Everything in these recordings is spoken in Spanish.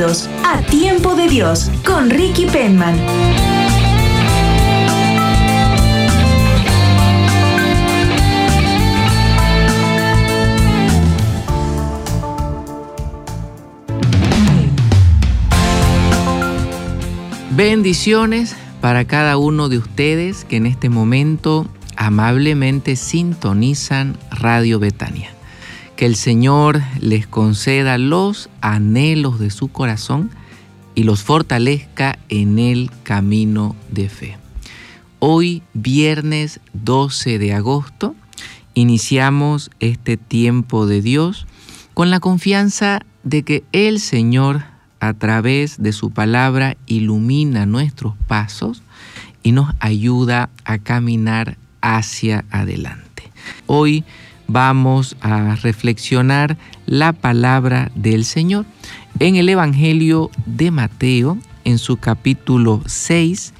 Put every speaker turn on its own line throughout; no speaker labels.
A Tiempo de Dios con Ricky Penman.
Bendiciones para cada uno de ustedes que en este momento amablemente sintonizan Radio Betania. Que el Señor les conceda los anhelos de su corazón y los fortalezca en el camino de fe. Hoy, viernes 12 de agosto, iniciamos este tiempo de Dios con la confianza de que el Señor a través de su palabra ilumina nuestros pasos y nos ayuda a caminar hacia adelante. Hoy vamos a reflexionar la palabra del Señor en el Evangelio de Mateo, en su capítulo 6,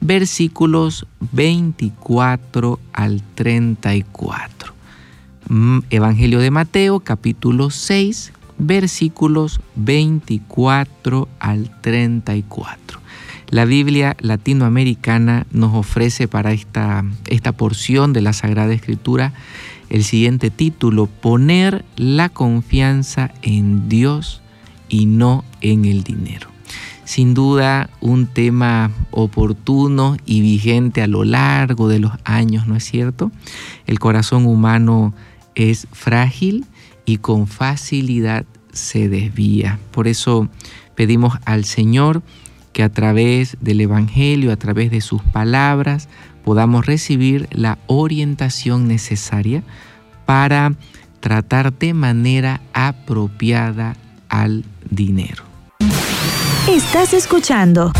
versículos 24 al 34. Mm, Evangelio de Mateo, capítulo 6, versículos 24 al 34. La Biblia latinoamericana nos ofrece para esta, esta porción de la Sagrada Escritura el siguiente título, poner la confianza en Dios y no en el dinero. Sin duda un tema oportuno y vigente a lo largo de los años, ¿no es cierto? El corazón humano es frágil y con facilidad se desvía. Por eso pedimos al Señor que a través del Evangelio, a través de sus palabras, podamos recibir la orientación necesaria para tratar de manera apropiada al dinero.
Estás escuchando.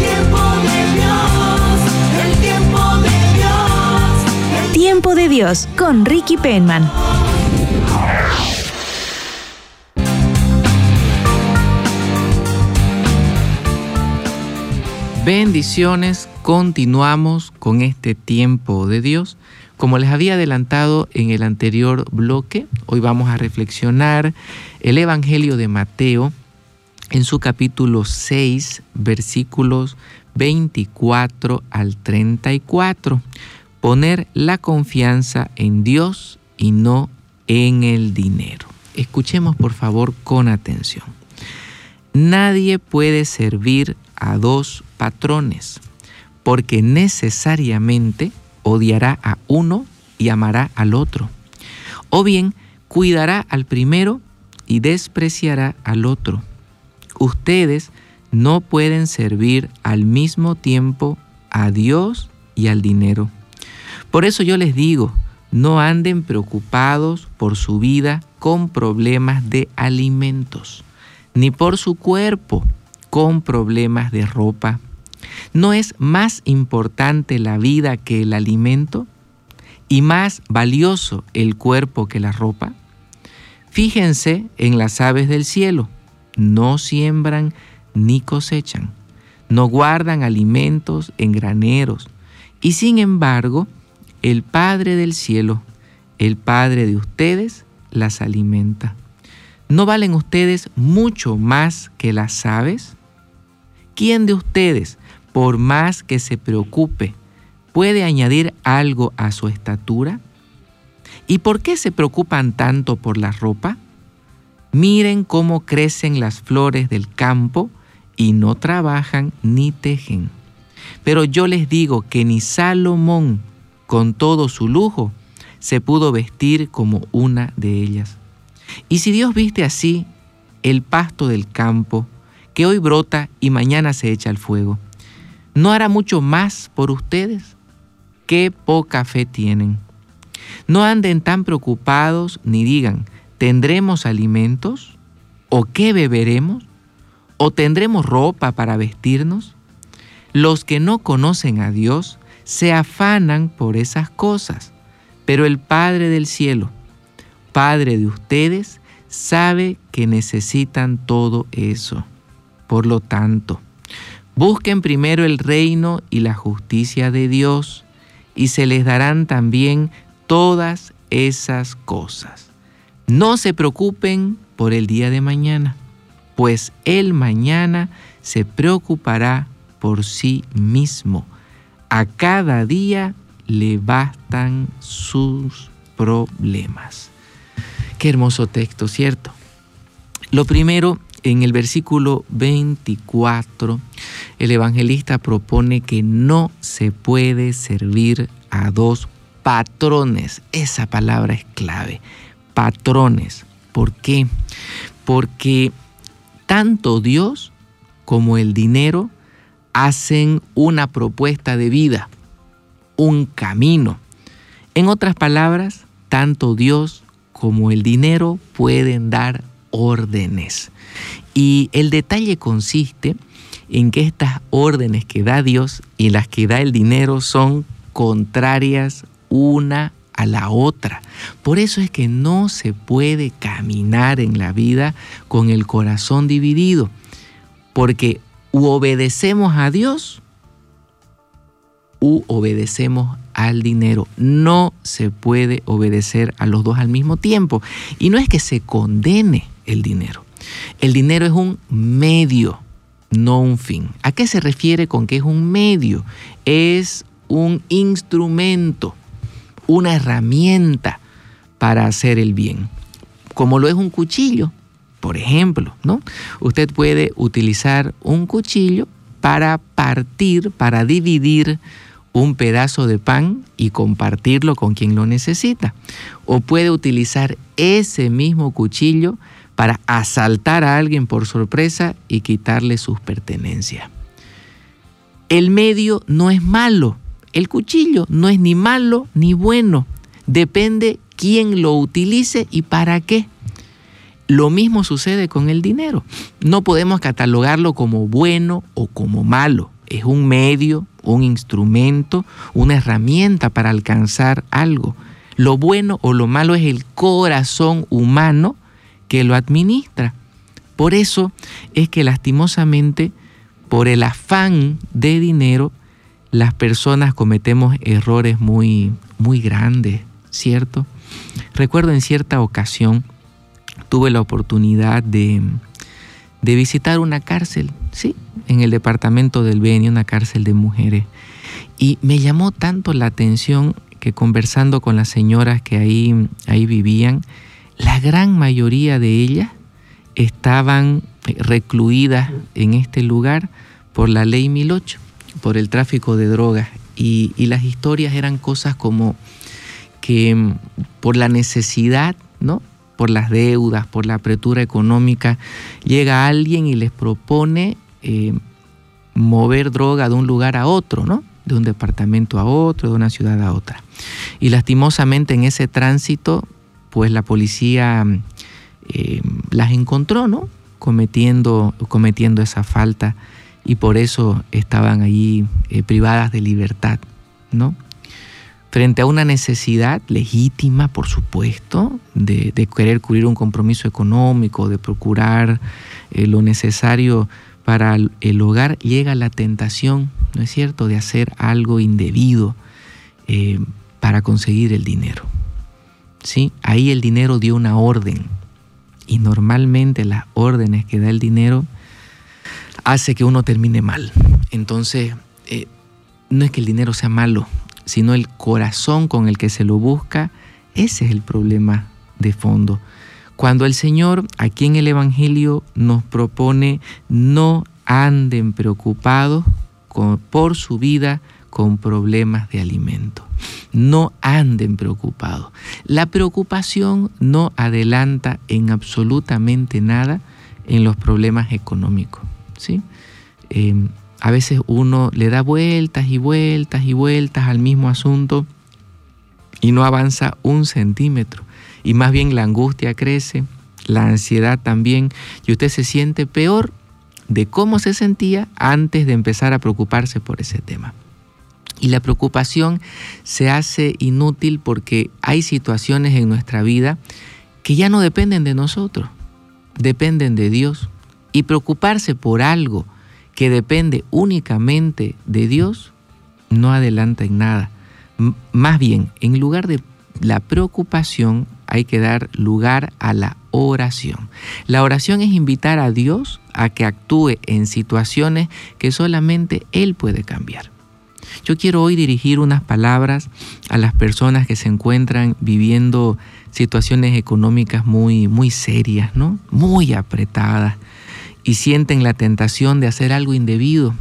tiempo de Dios, el tiempo de Dios.
Tiempo de Dios con Ricky Penman.
Bendiciones, continuamos con este tiempo de Dios. Como les había adelantado en el anterior bloque, hoy vamos a reflexionar el Evangelio de Mateo en su capítulo 6, versículos 24 al 34. Poner la confianza en Dios y no en el dinero. Escuchemos por favor con atención. Nadie puede servir a dos patrones, porque necesariamente odiará a uno y amará al otro. O bien cuidará al primero y despreciará al otro. Ustedes no pueden servir al mismo tiempo a Dios y al dinero. Por eso yo les digo, no anden preocupados por su vida con problemas de alimentos, ni por su cuerpo con problemas de ropa. ¿No es más importante la vida que el alimento y más valioso el cuerpo que la ropa? Fíjense en las aves del cielo, no siembran ni cosechan, no guardan alimentos en graneros, y sin embargo, el Padre del cielo, el Padre de ustedes, las alimenta. ¿No valen ustedes mucho más que las aves? ¿Quién de ustedes, por más que se preocupe, puede añadir algo a su estatura? ¿Y por qué se preocupan tanto por la ropa? Miren cómo crecen las flores del campo y no trabajan ni tejen. Pero yo les digo que ni Salomón, con todo su lujo, se pudo vestir como una de ellas. Y si Dios viste así el pasto del campo, que hoy brota y mañana se echa al fuego. ¿No hará mucho más por ustedes? Qué poca fe tienen. No anden tan preocupados ni digan, ¿tendremos alimentos? ¿O qué beberemos? ¿O tendremos ropa para vestirnos? Los que no conocen a Dios se afanan por esas cosas, pero el Padre del cielo, Padre de ustedes, sabe que necesitan todo eso. Por lo tanto, busquen primero el reino y la justicia de Dios y se les darán también todas esas cosas. No se preocupen por el día de mañana, pues el mañana se preocupará por sí mismo. A cada día le bastan sus problemas. Qué hermoso texto, ¿cierto? Lo primero, en el versículo 24, el evangelista propone que no se puede servir a dos patrones. Esa palabra es clave. Patrones. ¿Por qué? Porque tanto Dios como el dinero hacen una propuesta de vida, un camino. En otras palabras, tanto Dios como el dinero pueden dar órdenes. Y el detalle consiste en que estas órdenes que da Dios y las que da el dinero son contrarias una a la otra. Por eso es que no se puede caminar en la vida con el corazón dividido, porque u obedecemos a Dios u obedecemos al dinero. No se puede obedecer a los dos al mismo tiempo. Y no es que se condene el dinero. El dinero es un medio, no un fin. ¿A qué se refiere con que es un medio? Es un instrumento, una herramienta para hacer el bien. Como lo es un cuchillo, por ejemplo, ¿no? Usted puede utilizar un cuchillo para partir, para dividir un pedazo de pan y compartirlo con quien lo necesita. O puede utilizar ese mismo cuchillo para asaltar a alguien por sorpresa y quitarle sus pertenencias. El medio no es malo, el cuchillo no es ni malo ni bueno, depende quién lo utilice y para qué. Lo mismo sucede con el dinero. No podemos catalogarlo como bueno o como malo. Es un medio, un instrumento, una herramienta para alcanzar algo. Lo bueno o lo malo es el corazón humano que lo administra. Por eso es que lastimosamente, por el afán de dinero, las personas cometemos errores muy, muy grandes, ¿cierto? Recuerdo en cierta ocasión, tuve la oportunidad de, de visitar una cárcel, sí, en el departamento del Beni, una cárcel de mujeres. Y me llamó tanto la atención que conversando con las señoras que ahí, ahí vivían, la gran mayoría de ellas estaban recluidas en este lugar por la ley 1008, por el tráfico de drogas. Y, y las historias eran cosas como que mm, por la necesidad, ¿no? por las deudas, por la apretura económica, llega alguien y les propone eh, mover droga de un lugar a otro, ¿no? De un departamento a otro, de una ciudad a otra. Y lastimosamente en ese tránsito, pues la policía eh, las encontró, ¿no? Cometiendo, cometiendo esa falta y por eso estaban allí eh, privadas de libertad, ¿no? frente a una necesidad legítima, por supuesto, de, querer cubrir un compromiso económico, de procurar eh, lo necesario para el, hogar, llega la tentación, ¿no es cierto?, de hacer algo indebido para conseguir el dinero. ¿Sí? Ahí el dinero dio una orden y normalmente las órdenes que da el dinero hace que uno termine mal. Entonces, eh, no es que el dinero sea malo, sino el corazón con el que se lo busca, ese es el problema de fondo. Cuando el Señor aquí en el Evangelio nos propone no anden preocupados por su vida con problemas de alimento. No anden preocupados. La preocupación no adelanta en absolutamente nada en los problemas económicos. ¿sí? Eh, a veces uno le da vueltas y vueltas y vueltas al mismo asunto y no avanza un centímetro. Y más bien la angustia crece la ansiedad también, y usted se siente peor de cómo se sentía antes de empezar a preocuparse por ese tema. Y la preocupación se hace inútil porque hay situaciones en nuestra vida que ya no dependen de nosotros, dependen de Dios. Y preocuparse por algo que depende únicamente de Dios no adelanta en nada. Más bien, en lugar de la preocupación hay que dar lugar a la oración. La oración es invitar a Dios a que actúe en situaciones que solamente Él puede cambiar. Yo quiero hoy dirigir unas palabras a las personas que se encuentran viviendo situaciones económicas muy, muy serias, ¿no? Muy apretadas y sienten la tentación de hacer algo indebido.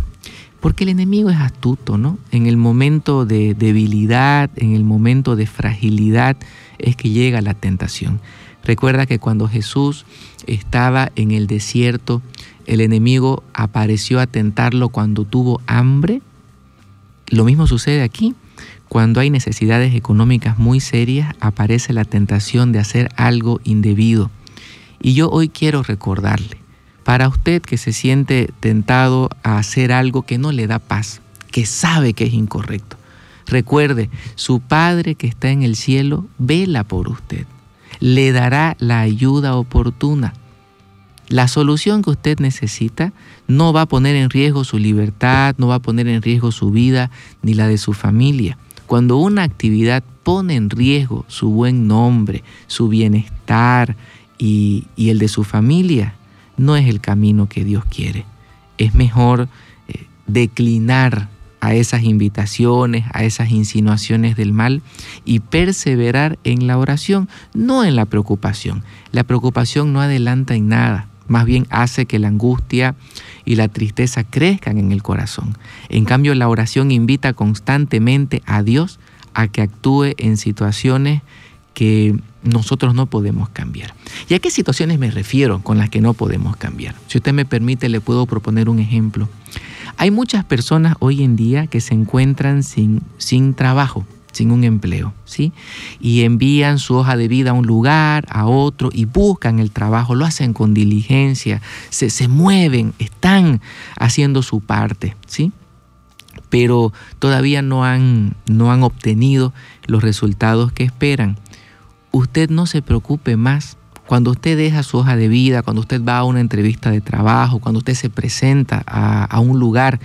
Porque el enemigo es astuto, ¿no? En el momento de debilidad, en el momento de fragilidad, es que llega la tentación. Recuerda que cuando Jesús estaba en el desierto, el enemigo apareció a tentarlo cuando tuvo hambre. Lo mismo sucede aquí. Cuando hay necesidades económicas muy serias, aparece la tentación de hacer algo indebido. Y yo hoy quiero recordarle, para usted que se siente tentado a hacer algo que no le da paz, que sabe que es incorrecto, recuerde, su Padre que está en el cielo vela por usted, le dará la ayuda oportuna. La solución que usted necesita no va a poner en riesgo su libertad, no va a poner en riesgo su vida ni la de su familia. Cuando una actividad pone en riesgo su buen nombre, su bienestar y, el de su familia, no es el camino que Dios quiere. Es mejor eh, declinar a esas invitaciones, a esas insinuaciones del mal y perseverar en la oración, no en la preocupación. La preocupación no adelanta en nada, más bien hace que la angustia y la tristeza crezcan en el corazón. En cambio, la oración invita constantemente a Dios a que actúe en situaciones que nosotros no podemos cambiar. ¿Y a qué situaciones me refiero con las que no podemos cambiar? Si usted me permite, le puedo proponer un ejemplo. Hay muchas personas hoy en día que se encuentran sin, sin trabajo, sin un empleo, ¿sí? Y envían su hoja de vida a un lugar, a otro, y buscan el trabajo, lo hacen con diligencia, se, se mueven, están haciendo su parte, ¿sí? Pero todavía no han, no han obtenido los resultados que esperan. Usted no se preocupe más cuando usted deja su hoja de vida, cuando usted va a una entrevista de trabajo, cuando usted se presenta a, a, un lugar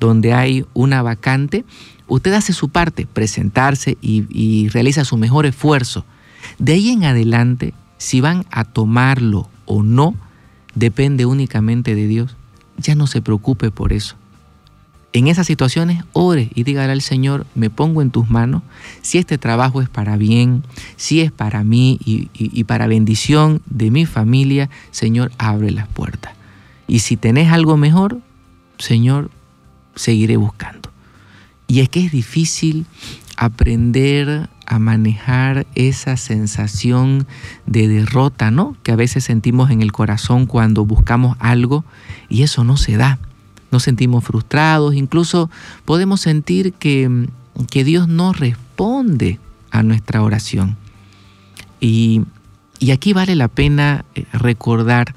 donde hay una vacante, usted hace su parte, presentarse y, realiza su mejor esfuerzo. De ahí en adelante, si van a tomarlo o no, depende únicamente de Dios. Ya no se preocupe por eso. En esas situaciones, ore y dígale al Señor, me pongo en tus manos, si este trabajo es para bien, si es para mí y, y, para bendición de mi familia, Señor, abre las puertas. Y si tenés algo mejor, Señor, seguiré buscando. Y es que es difícil aprender a manejar esa sensación de derrota, ¿no? Que a veces sentimos en el corazón cuando buscamos algo y eso no se da nos sentimos frustrados, incluso podemos sentir que, que Dios no responde a nuestra oración. Y, y, aquí vale la pena eh, recordar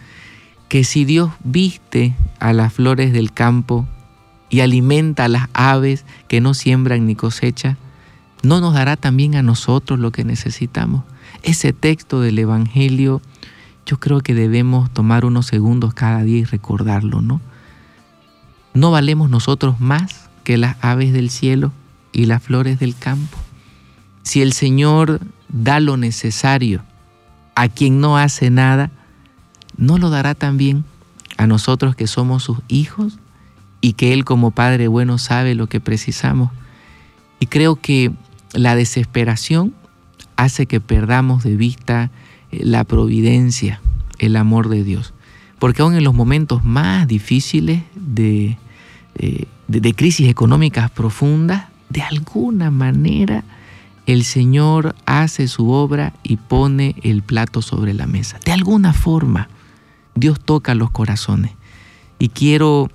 que si Dios viste a las flores del campo y alimenta a las aves que no siembran ni cosechan, ¿no nos dará también a nosotros lo que necesitamos? Ese texto del Evangelio, yo creo que debemos tomar unos segundos cada día y recordarlo, ¿no? ¿No valemos nosotros más que las aves del cielo y las flores del campo? Si el Señor da lo necesario a quien no hace nada, ¿no lo dará también a nosotros que somos sus hijos y que Él como Padre bueno sabe lo que precisamos? Y creo que la desesperación hace que perdamos de vista la providencia, el amor de Dios. Porque aún en los momentos más difíciles de, de, de, crisis económicas profundas, de alguna manera el Señor hace su obra y pone el plato sobre la mesa. De alguna forma, Dios toca los corazones. Y quiero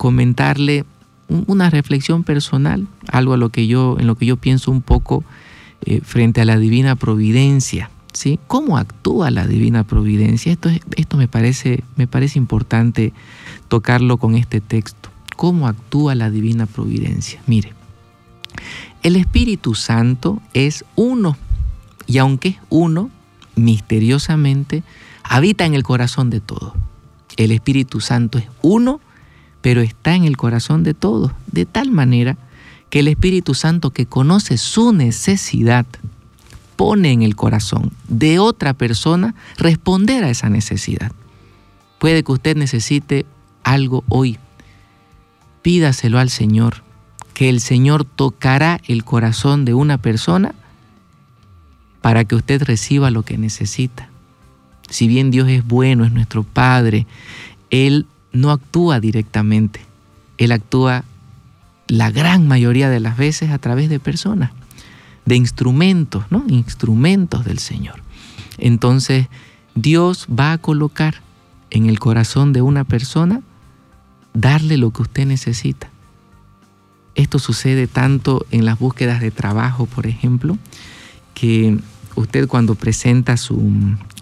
comentarle una reflexión personal, algo a lo que yo, en lo que yo pienso un poco eh, frente a la divina providencia ¿sí? ¿Cómo actúa la divina providencia? Esto, es- esto me, parece, me parece importante tocarlo con este texto. ¿Cómo actúa la divina providencia? Mire, el Espíritu Santo es uno, y aunque es uno, misteriosamente habita en el corazón de todos. El Espíritu Santo es uno, pero está en el corazón de todos, de tal manera que el Espíritu Santo que conoce su necesidad pone en el corazón de otra persona responder a esa necesidad. Puede que usted necesite algo hoy. Pídaselo al Señor, que el Señor tocará el corazón de una persona para que usted reciba lo que necesita. Si bien Dios es bueno, es nuestro Padre, Él no actúa directamente. Él actúa la gran mayoría de las veces a través de personas, de instrumentos, ¿no? Instrumentos del Señor. Entonces, Dios va a colocar en el corazón de una persona darle lo que usted necesita. Esto sucede tanto en las búsquedas de trabajo, por ejemplo, que usted cuando presenta su,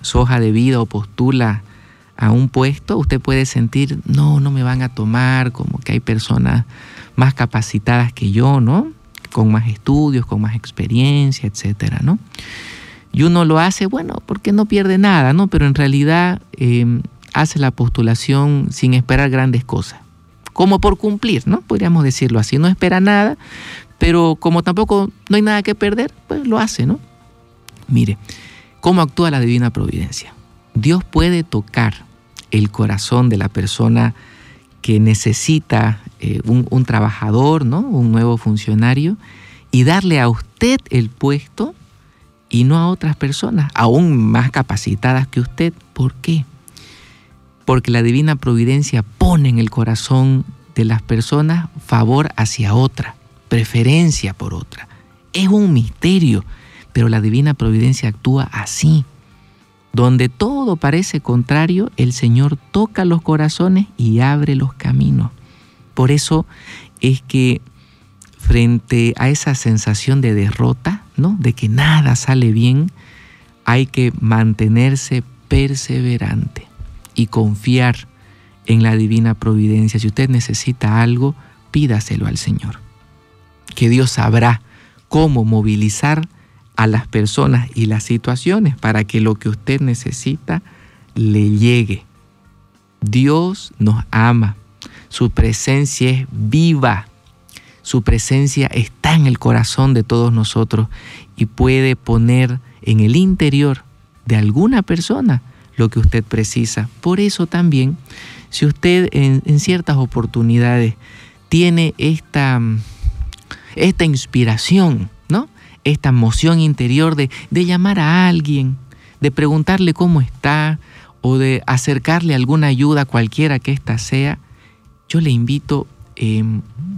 su hoja de vida o postula a un puesto, usted puede sentir, no, no me van a tomar, como que hay personas más capacitadas que yo, ¿no? Con más estudios, con más experiencia, etcétera, ¿no? Y uno lo hace, bueno, porque no pierde nada, ¿no? Pero en realidad eh, hace la postulación sin esperar grandes cosas. Como por cumplir, ¿no? Podríamos decirlo así. No espera nada, pero como tampoco no hay nada que perder, pues lo hace, ¿no? Mire, ¿cómo actúa la divina providencia? Dios puede tocar el corazón de la persona que necesita eh, un, un trabajador, ¿no? Un nuevo funcionario y darle a usted el puesto y no a otras personas, aún más capacitadas que usted. ¿Por qué? Porque la divina providencia pone en el corazón de las personas favor hacia otra, preferencia por otra. Es un misterio, pero la divina providencia actúa así. Donde todo parece contrario, el Señor toca los corazones y abre los caminos. Por eso es que frente a esa sensación de derrota, ¿no? De que nada sale bien, hay que mantenerse perseverante y confiar en la divina providencia. Si usted necesita algo, pídaselo al Señor. Que Dios sabrá cómo movilizar a las personas y las situaciones para que lo que usted necesita le llegue. Dios nos ama. Su presencia es viva. Su presencia está en el corazón de todos nosotros y puede poner en el interior de alguna persona lo que usted precisa. Por eso también, si usted en, ciertas oportunidades tiene esta, esta inspiración. Esta emoción interior de, de llamar a alguien, de preguntarle cómo está o de acercarle alguna ayuda cualquiera que ésta sea, yo le invito, eh,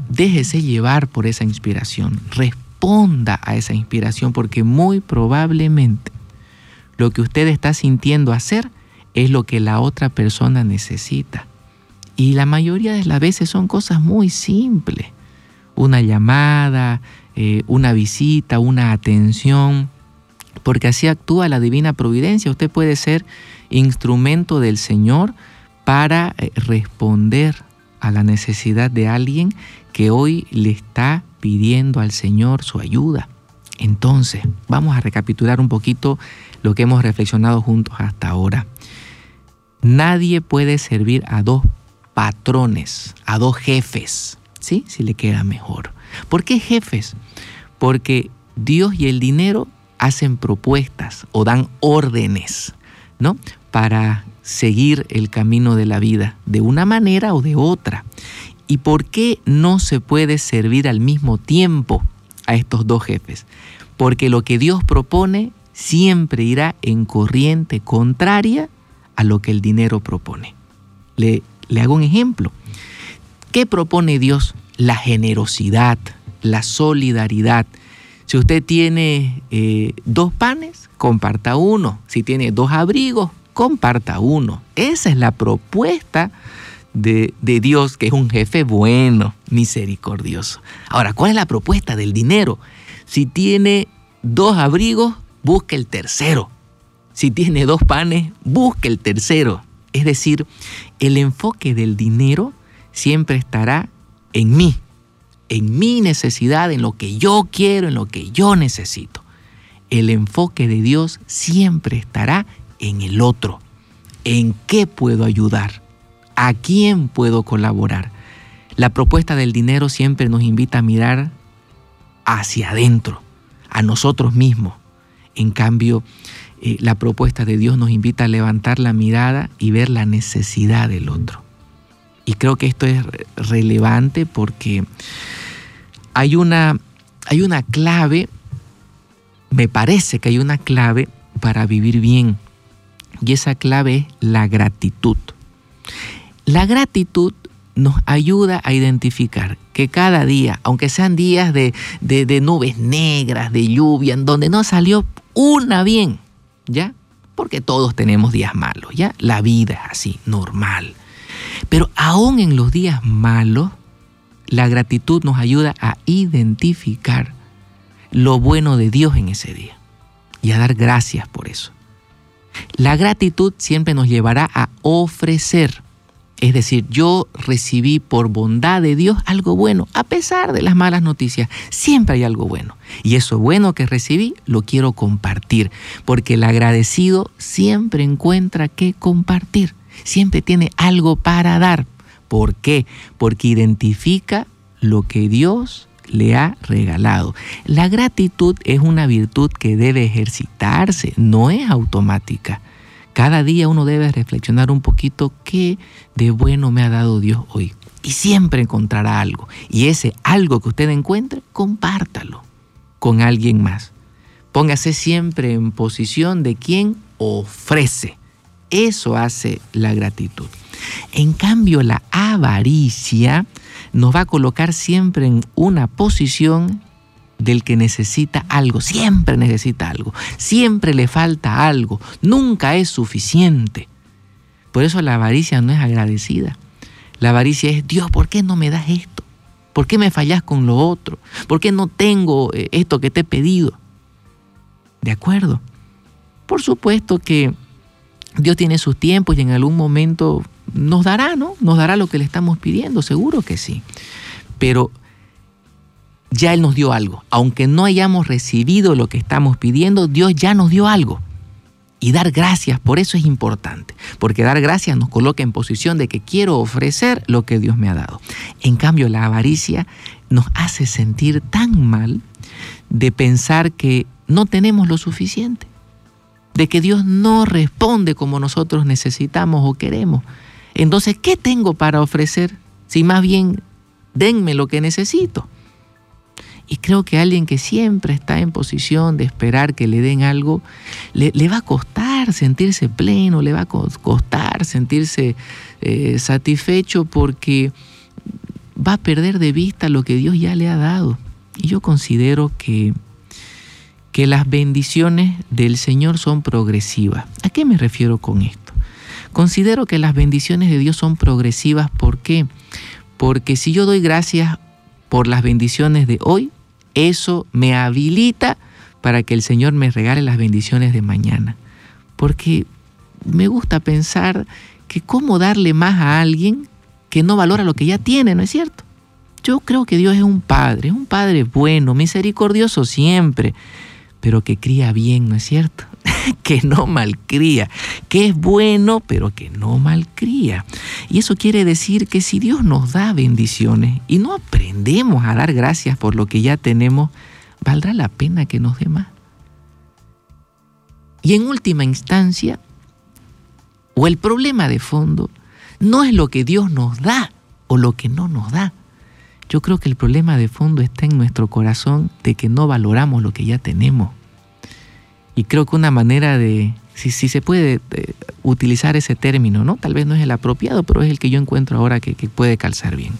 déjese llevar por esa inspiración, responda a esa inspiración porque muy probablemente lo que usted está sintiendo hacer es lo que la otra persona necesita. Y la mayoría de las veces son cosas muy simples. Una llamada, eh, una visita, una atención, porque así actúa la divina providencia. Usted puede ser instrumento del Señor para eh, responder a la necesidad de alguien que hoy le está pidiendo al Señor su ayuda. Entonces, vamos a recapitular un poquito lo que hemos reflexionado juntos hasta ahora. Nadie puede servir a dos patrones, a dos jefes, ¿sí? Si le queda mejor. ¿Por qué jefes? Porque Dios y el dinero hacen propuestas o dan órdenes, ¿no? Para seguir el camino de la vida, de una manera o de otra. ¿Y por qué no se puede servir al mismo tiempo a estos dos jefes? Porque lo que Dios propone siempre irá en corriente contraria a lo que el dinero propone. Le, le hago un ejemplo. ¿Qué propone Dios? La generosidad, la solidaridad. Si usted tiene eh, dos panes, comparta uno. Si tiene dos abrigos, comparta uno. Esa es la propuesta de, de, Dios, que es un jefe bueno, misericordioso. Ahora, ¿cuál es la propuesta del dinero? Si tiene dos abrigos, busque el tercero. Si tiene dos panes, busque el tercero. Es decir, el enfoque del dinero siempre estará en mí, en mi necesidad, en lo que yo quiero, en lo que yo necesito. El enfoque de Dios siempre estará en el otro, en qué puedo ayudar, a quién puedo colaborar. La propuesta del dinero siempre nos invita a mirar hacia adentro, a nosotros mismos. En cambio, eh, la propuesta de Dios nos invita a levantar la mirada y ver la necesidad del otro. Y creo que esto es relevante porque hay una, hay una clave, me parece que hay una clave para vivir bien. Y esa clave es la gratitud. La gratitud nos ayuda a identificar que cada día, aunque sean días de, de, nubes negras, de lluvia, en donde no salió una bien, ¿ya? Porque todos tenemos días malos, ¿ya? La vida es así, normal. Pero aún en los días malos, la gratitud nos ayuda a identificar lo bueno de Dios en ese día y a dar gracias por eso. La gratitud siempre nos llevará a ofrecer. Es decir, yo recibí por bondad de Dios algo bueno, a pesar de las malas noticias. Siempre hay algo bueno. Y eso bueno que recibí lo quiero compartir, porque el agradecido siempre encuentra que compartir. Siempre tiene algo para dar. ¿Por qué? Porque identifica lo que Dios le ha regalado. La gratitud es una virtud que debe ejercitarse, no es automática. Cada día uno debe reflexionar un poquito qué de bueno me ha dado Dios hoy. Y siempre encontrará algo. Y ese algo que usted encuentre, compártalo con alguien más. Póngase siempre en posición de quien ofrece. Eso hace la gratitud. En cambio, la avaricia nos va a colocar siempre en una posición del que necesita algo, siempre necesita algo, siempre le falta algo, nunca es suficiente. Por eso la avaricia no es agradecida. La avaricia es, Dios, ¿por qué no me das esto? ¿Por qué me fallas con lo otro? ¿Por qué no tengo eh, esto que te he pedido? ¿De acuerdo? Por supuesto que Dios tiene sus tiempos y en algún momento nos dará, ¿no? Nos dará lo que le estamos pidiendo, seguro que sí. Pero ya Él nos dio algo. Aunque no hayamos recibido lo que estamos pidiendo, Dios ya nos dio algo. Y dar gracias, por eso es importante, porque dar gracias nos coloca en posición de que quiero ofrecer lo que Dios me ha dado. En cambio, la avaricia nos hace sentir tan mal de pensar que no tenemos lo suficiente, de que Dios no responde como nosotros necesitamos o queremos. Entonces, ¿qué tengo para ofrecer? Si más bien, denme lo que necesito. Y creo que alguien que siempre está en posición de esperar que le den algo, le, va a costar sentirse pleno, le va a costar sentirse eh, satisfecho porque va a perder de vista lo que Dios ya le ha dado. Y yo considero que, que las bendiciones del Señor son progresivas. ¿A qué me refiero con esto? Considero que las bendiciones de Dios son progresivas. ¿Por qué? Porque si yo doy gracias por las bendiciones de hoy, eso me habilita para que el Señor me regale las bendiciones de mañana. Porque me gusta pensar que cómo darle más a alguien que no valora lo que ya tiene, ¿no es cierto? Yo creo que Dios es un padre, un padre bueno, misericordioso siempre, pero que cría bien, ¿no es cierto? que no malcría, que es bueno, pero que no malcría. Y eso quiere decir que si Dios nos da bendiciones y no aprendemos a dar gracias por lo que ya tenemos, valdrá la pena que nos dé más. Y en última instancia, o el problema de fondo, no es lo que Dios nos da o lo que no nos da. Yo creo que el problema de fondo está en nuestro corazón de que no valoramos lo que ya tenemos. Y creo que una manera de, si, si se puede eh, utilizar ese término, ¿no? Tal vez no es el apropiado, pero es el que yo encuentro ahora que, que puede calzar bien.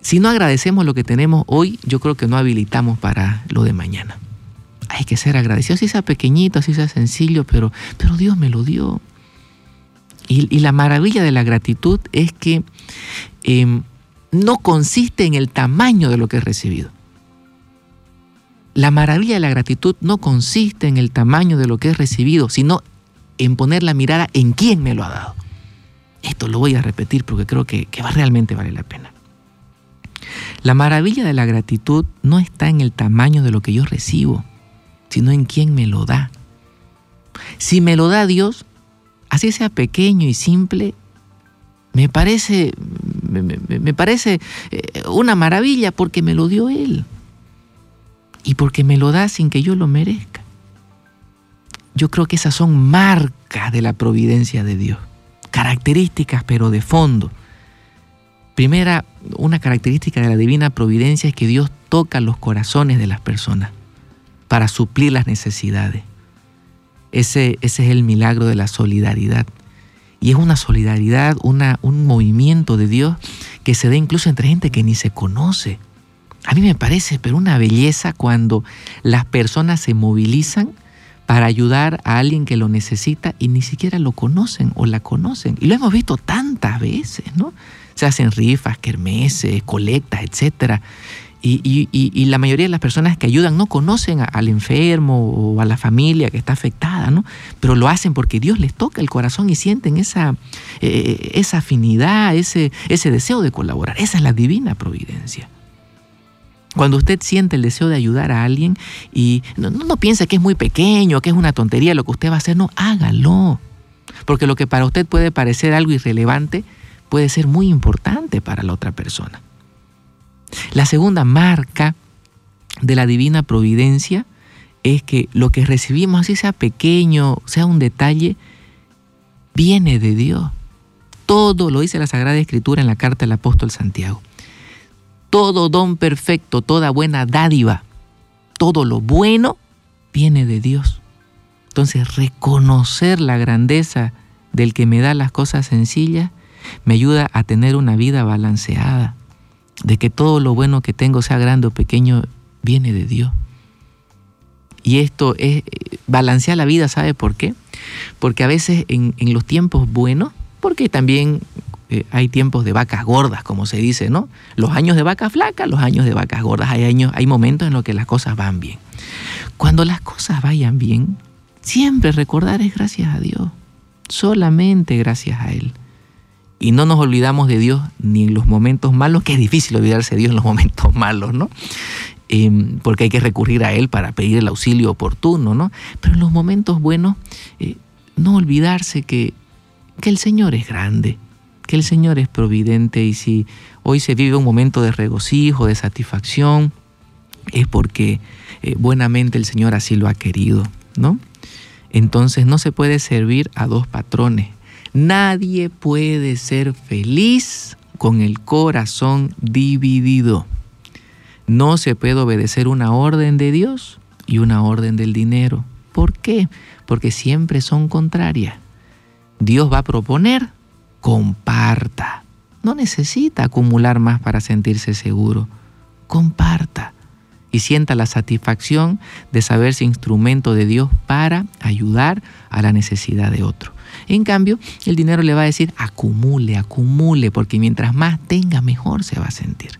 Si no agradecemos lo que tenemos hoy, yo creo que no habilitamos para lo de mañana. Hay que ser agradecidos, así sea pequeñito, así sea sencillo, pero, pero Dios me lo dio. Y, y la maravilla de la gratitud es que eh, no consiste en el tamaño de lo que he recibido. la maravilla de la gratitud no consiste en el tamaño de lo que he recibido, sino en poner la mirada en quién me lo ha dado. Esto lo voy a repetir porque creo que, que realmente vale la pena. La maravilla de la gratitud no está en el tamaño de lo que yo recibo, sino en quién me lo da. Si me lo da Dios, así sea pequeño y simple, me parece, me, parece eh, una maravilla porque me lo dio Él y porque me lo da sin que yo lo merezca. Yo creo que esas son marcas de la providencia de Dios, características pero de fondo. Primera, una característica de la divina providencia es que Dios toca los corazones de las personas para suplir las necesidades. Ese, ese es el milagro de la solidaridad. Y es una solidaridad, una, un movimiento de Dios que se da incluso entre gente que ni se conoce. A mí me parece, pero una belleza cuando las personas se movilizan para ayudar a alguien que lo necesita y ni siquiera lo conocen o la conocen. Y lo hemos visto tantas veces, ¿no? Se hacen rifas, kermeses, colectas, etcétera. Y, la mayoría de las personas que ayudan no conocen al enfermo o a la familia que está afectada, ¿no? Pero lo hacen porque Dios les toca el corazón y sienten esa, eh, esa afinidad, ese, ese deseo de colaborar. Esa es la divina providencia. Cuando usted siente el deseo de ayudar a alguien y no, no piensa que es muy pequeño, que es una tontería lo que usted va a hacer, no, hágalo. Porque lo que para usted puede parecer algo irrelevante puede ser muy importante para la otra persona. La segunda marca de la divina providencia es que lo que recibimos, así sea pequeño, sea un detalle, viene de Dios. Todo lo dice la Sagrada Escritura en la carta del apóstol Santiago. Todo don perfecto, toda buena dádiva, todo lo bueno viene de Dios. Entonces, reconocer la grandeza del que me da las cosas sencillas me ayuda a tener una vida balanceada, de que todo lo bueno que tengo, sea grande o pequeño, viene de Dios. Y esto es balancear la vida, ¿sabe por qué? Porque a veces en, los tiempos buenos, porque también eh, hay tiempos de vacas gordas, como se dice, ¿no? Los años de vacas flacas, los años de vacas gordas, hay años, hay momentos en los que las cosas van bien. Cuando las cosas vayan bien, siempre recordar es gracias a Dios, solamente gracias a Él. Y no nos olvidamos de Dios ni en los momentos malos, que es difícil olvidarse de Dios en los momentos malos, ¿no? Eh, porque hay que recurrir a Él para pedir el auxilio oportuno, ¿no? Pero en los momentos buenos, eh, no olvidarse que, que el Señor es grande, que el Señor es providente y si hoy se vive un momento de regocijo, de satisfacción, es porque eh, buenamente el Señor así lo ha querido, ¿no? Entonces no se puede servir a dos patrones. Nadie puede ser feliz con el corazón dividido. No se puede obedecer una orden de Dios y una orden del dinero. ¿Por qué? Porque siempre son contrarias. Dios va a proponer, comparta. No necesita acumular más para sentirse seguro. Comparta y sienta la satisfacción de saberse instrumento de Dios para ayudar a la necesidad de otro. En cambio, el dinero le va a decir acumule, acumule, porque mientras más tenga, mejor se va a sentir.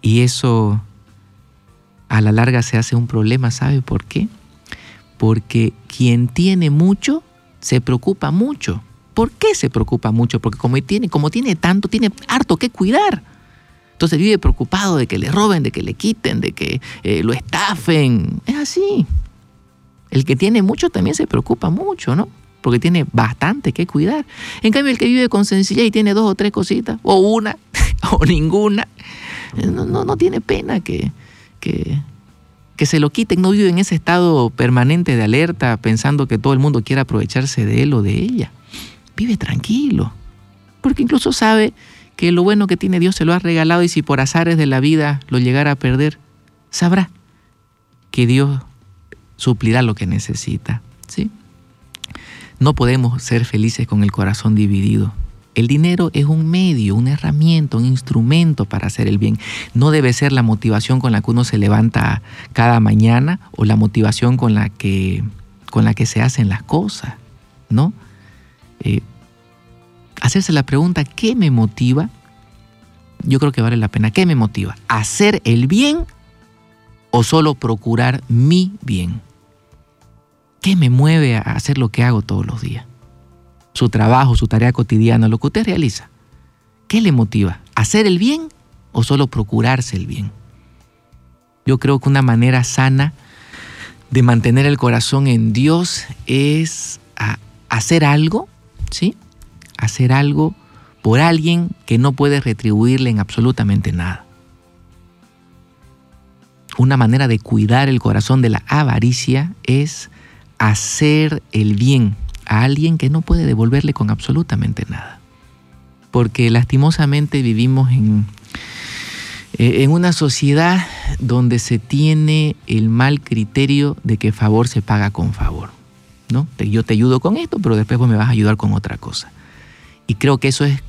Y eso a la larga se hace un problema, ¿sabe por qué? Porque quien tiene mucho se preocupa mucho. ¿Por qué se preocupa mucho? Porque como tiene, como tiene tanto, tiene harto que cuidar. Entonces vive preocupado de que le roben, de que le quiten, de que eh, lo estafen. Es así. El que tiene mucho también se preocupa mucho, ¿no? Porque tiene bastante que cuidar. En cambio, el que vive con sencillez y tiene dos o tres cositas, o una, o ninguna, eh, no, no, tiene pena que, que, que se lo quiten. No vive en ese estado permanente de alerta pensando que todo el mundo quiere aprovecharse de él o de ella. Vive tranquilo. Porque incluso sabe que lo bueno que tiene Dios se lo ha regalado y si por azares de la vida lo llegara a perder, sabrá que Dios suplirá lo que necesita. ¿sí? No podemos ser felices con el corazón dividido. El dinero es un medio, una herramienta, un instrumento para hacer el bien. No debe ser la motivación con la que uno se levanta cada mañana o la motivación con la que, con la que se hacen las cosas, ¿no? Eh, hacerse la pregunta, ¿qué me motiva? Yo creo que vale la pena. ¿Qué me motiva? ¿Hacer el bien o solo procurar mi bien? ¿Qué me mueve a hacer lo que hago todos los días? Su trabajo, su tarea cotidiana, lo que usted realiza. ¿Qué le motiva? ¿Hacer el bien o solo procurarse el bien? Yo creo que una manera sana de mantener el corazón en Dios es a- hacer algo, ¿sí? Hacer algo por alguien que no puede retribuirle en absolutamente nada. Una manera de cuidar el corazón de la avaricia es hacer el bien a alguien que no puede devolverle con absolutamente nada. Porque lastimosamente vivimos en, eh, en una sociedad donde se tiene el mal criterio de que favor se paga con favor. ¿no? Yo te ayudo con esto, pero después me vas a ayudar con otra cosa. Y creo que eso es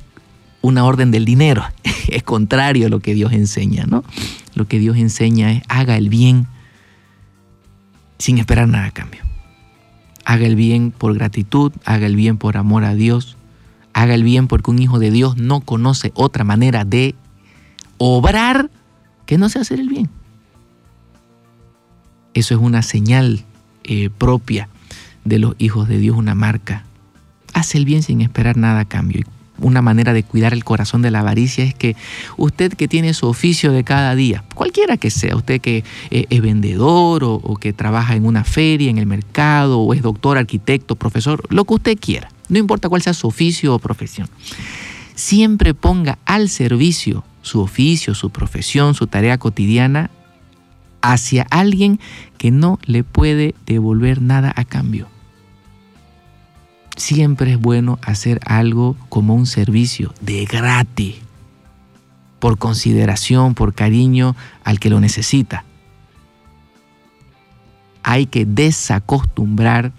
una orden del dinero. es contrario a lo que Dios enseña, ¿no? Lo que Dios enseña es haga el bien sin esperar nada a cambio. Haga el bien por gratitud, haga el bien por amor a Dios, haga el bien porque un hijo de Dios no conoce otra manera de obrar que no sea hacer el bien. Eso es una señal eh, propia de los hijos de Dios, una marca. Hace el bien sin esperar nada a cambio. Una manera de cuidar el corazón de la avaricia es que usted que tiene su oficio de cada día, cualquiera que sea, usted que eh, es vendedor o que trabaja en una feria, en el mercado, o es doctor, arquitecto, profesor, lo que usted quiera, no importa cuál sea su oficio o profesión, siempre ponga al servicio su oficio, su profesión, su tarea cotidiana hacia alguien que no le puede devolver nada a cambio. Siempre es bueno hacer algo como un servicio de gratis, por consideración, por cariño al que lo necesita. Hay que desacostumbrar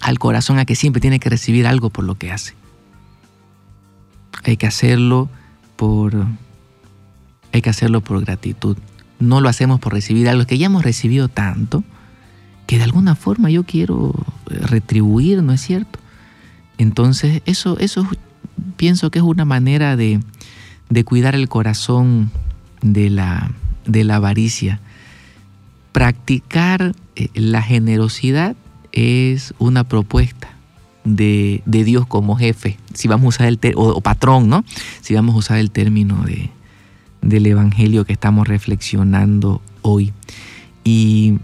al corazón a que siempre tiene que recibir algo por lo que hace. Hay que hacerlo por hay que hacerlo por gratitud. No lo hacemos por recibir algo que ya hemos recibido tanto que de alguna forma yo quiero retribuir, ¿no es cierto? Entonces, eso, eso pienso que es una manera de, de cuidar el corazón de la, de la avaricia. Practicar eh, la generosidad es una propuesta de, de Dios como jefe, si vamos a usar el o, o patrón, ¿no? Si vamos a usar el término de, del Evangelio que estamos reflexionando hoy. Y,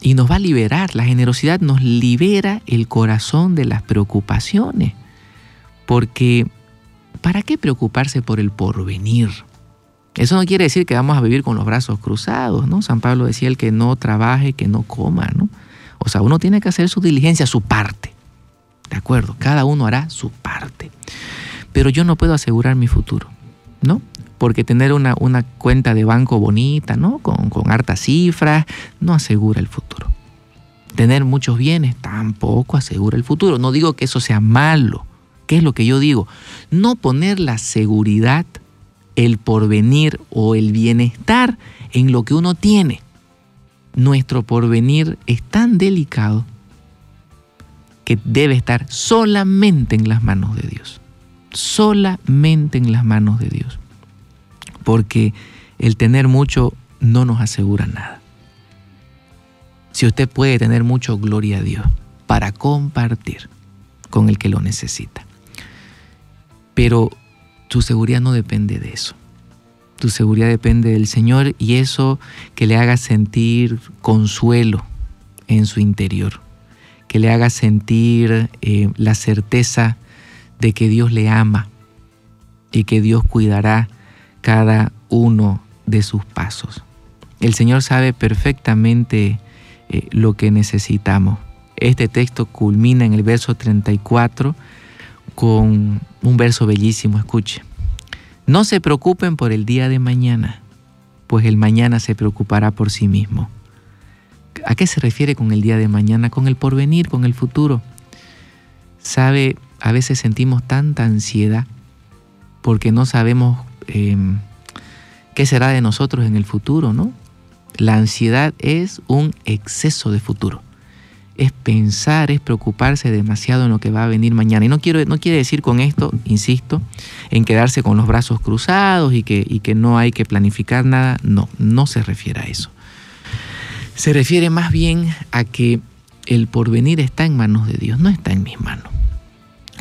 y nos va a liberar, la generosidad nos libera el corazón de las preocupaciones. Porque, ¿para qué preocuparse por el porvenir? Eso no quiere decir que vamos a vivir con los brazos cruzados, ¿no? San Pablo decía el que no trabaje, que no coma, ¿no? O sea, uno tiene que hacer su diligencia, su parte. ¿De acuerdo? Cada uno hará su parte. Pero yo no puedo asegurar mi futuro, ¿no? Porque tener una, una cuenta de banco bonita, ¿no? Con, con hartas cifras, no asegura el futuro. Tener muchos bienes tampoco asegura el futuro. No digo que eso sea malo. ¿Qué es lo que yo digo? No poner la seguridad, el porvenir o el bienestar en lo que uno tiene. Nuestro porvenir es tan delicado que debe estar solamente en las manos de Dios. Solamente en las manos de Dios. Porque el tener mucho no nos asegura nada. Si usted puede tener mucho, gloria a Dios, para compartir con el que lo necesita. Pero tu seguridad no depende de eso. Tu seguridad depende del Señor y eso que le haga sentir consuelo en su interior, que le haga sentir eh, la certeza de que Dios le ama y que Dios cuidará cada uno de sus pasos. El Señor sabe perfectamente eh, lo que necesitamos. Este texto culmina en el verso 34 con un verso bellísimo, escuche. No se preocupen por el día de mañana, pues el mañana se preocupará por sí mismo. ¿A qué se refiere con el día de mañana? Con el porvenir, con el futuro. Sabe, a veces sentimos tanta ansiedad porque no sabemos eh, qué será de nosotros en el futuro, ¿no? La ansiedad es un exceso de futuro. Es pensar, es preocuparse demasiado en lo que va a venir mañana. Y no, quiero, no quiere decir con esto, insisto, en quedarse con los brazos cruzados y que, y que no hay que planificar nada. No, no se refiere a eso. se refiere más bien a que el porvenir está en manos de Dios, no está en mis manos.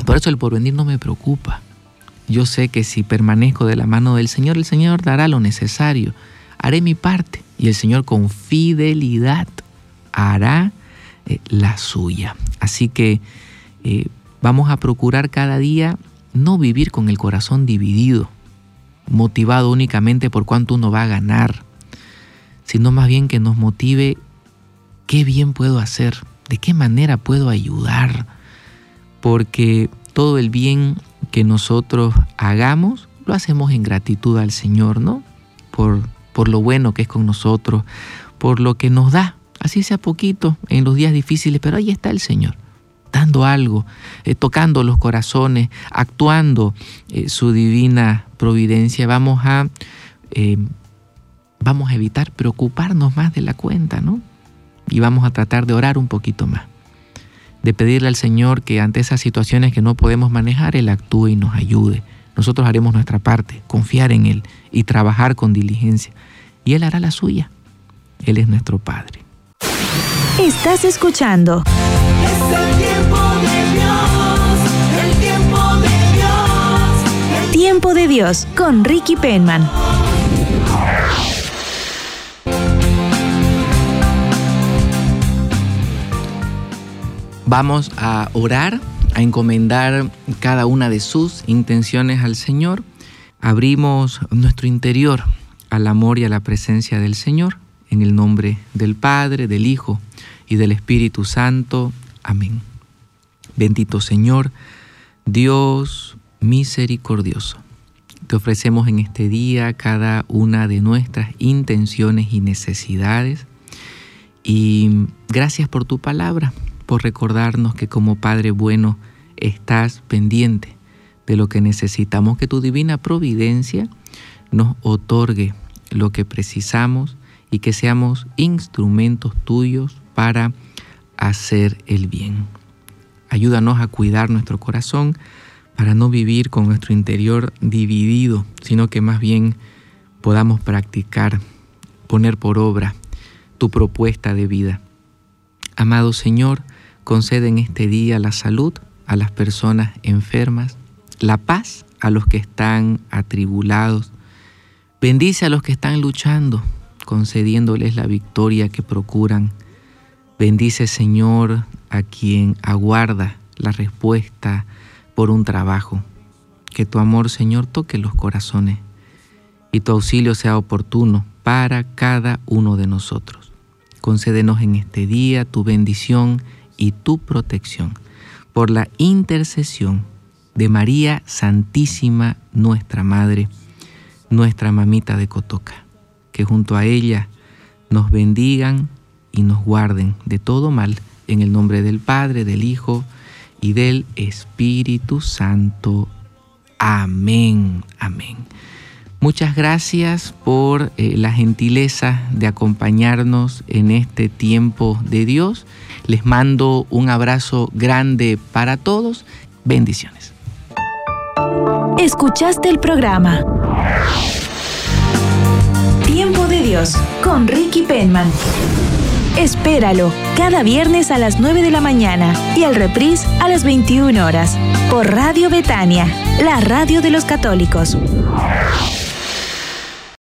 Por eso el porvenir no me preocupa. Yo sé que si permanezco de la mano del Señor, el Señor dará lo necesario. Haré mi parte y el Señor con fidelidad hará eh, la suya. Así que eh, vamos a procurar cada día no vivir con el corazón dividido, motivado únicamente por cuánto uno va a ganar, sino más bien que nos motive qué bien puedo hacer, de qué manera puedo ayudar, porque todo el bien que nosotros hagamos lo hacemos en gratitud al Señor, ¿no? Por, por lo bueno que es con nosotros, por lo que nos da, así sea poquito en los días difíciles, pero ahí está el Señor dando algo, eh, tocando los corazones, actuando eh, su divina providencia. Vamos a, eh, vamos a evitar preocuparnos más de la cuenta, ¿no? Y vamos a tratar de orar un poquito más, de pedirle al Señor que ante esas situaciones que no podemos manejar, Él actúe y nos ayude. Nosotros haremos nuestra parte, confiar en Él y trabajar con diligencia. Y Él hará la suya. Él es nuestro Padre.
Estás escuchando
Es el tiempo de Dios, el tiempo de Dios, el
Tiempo de Dios con Ricky Penman.
Vamos a orar, a encomendar cada una de sus intenciones al Señor. Abrimos nuestro interior al amor y a la presencia del Señor, en el nombre del Padre, del Hijo y del Espíritu Santo. Amén. Bendito Señor, Dios misericordioso. Te ofrecemos en este día cada una de nuestras intenciones y necesidades. Y gracias por tu palabra, por recordarnos que como Padre bueno estás pendiente de lo que necesitamos, que tu divina providencia nos otorgue lo que precisamos y que seamos instrumentos tuyos para hacer el bien. Ayúdanos a cuidar nuestro corazón para no vivir con nuestro interior dividido, sino que más bien podamos practicar, poner por obra tu propuesta de vida. Amado Señor, concede en este día la salud a las personas enfermas, la paz a los que están atribulados, bendice a los que están luchando, concediéndoles la victoria que procuran. Bendice, Señor, a quien aguarda la respuesta por un trabajo. Que tu amor, Señor, toque los corazones y tu auxilio sea oportuno para cada uno de nosotros. Concédenos en este día tu bendición y tu protección por la intercesión de María Santísima, nuestra Madre, nuestra mamita de Cotoca. Que junto a ella nos bendigan y nos guarden de todo mal en el nombre del Padre, del Hijo y del Espíritu Santo. Amén, amén. Muchas gracias por eh, la gentileza de acompañarnos en este tiempo de Dios. Les mando un abrazo grande para todos. Bendiciones.
Escuchaste el programa Tiempo de Dios con Ricky Penman. Espéralo cada viernes a las 9 de la mañana y al reprise a las 21 horas por Radio Betania, la radio de los católicos.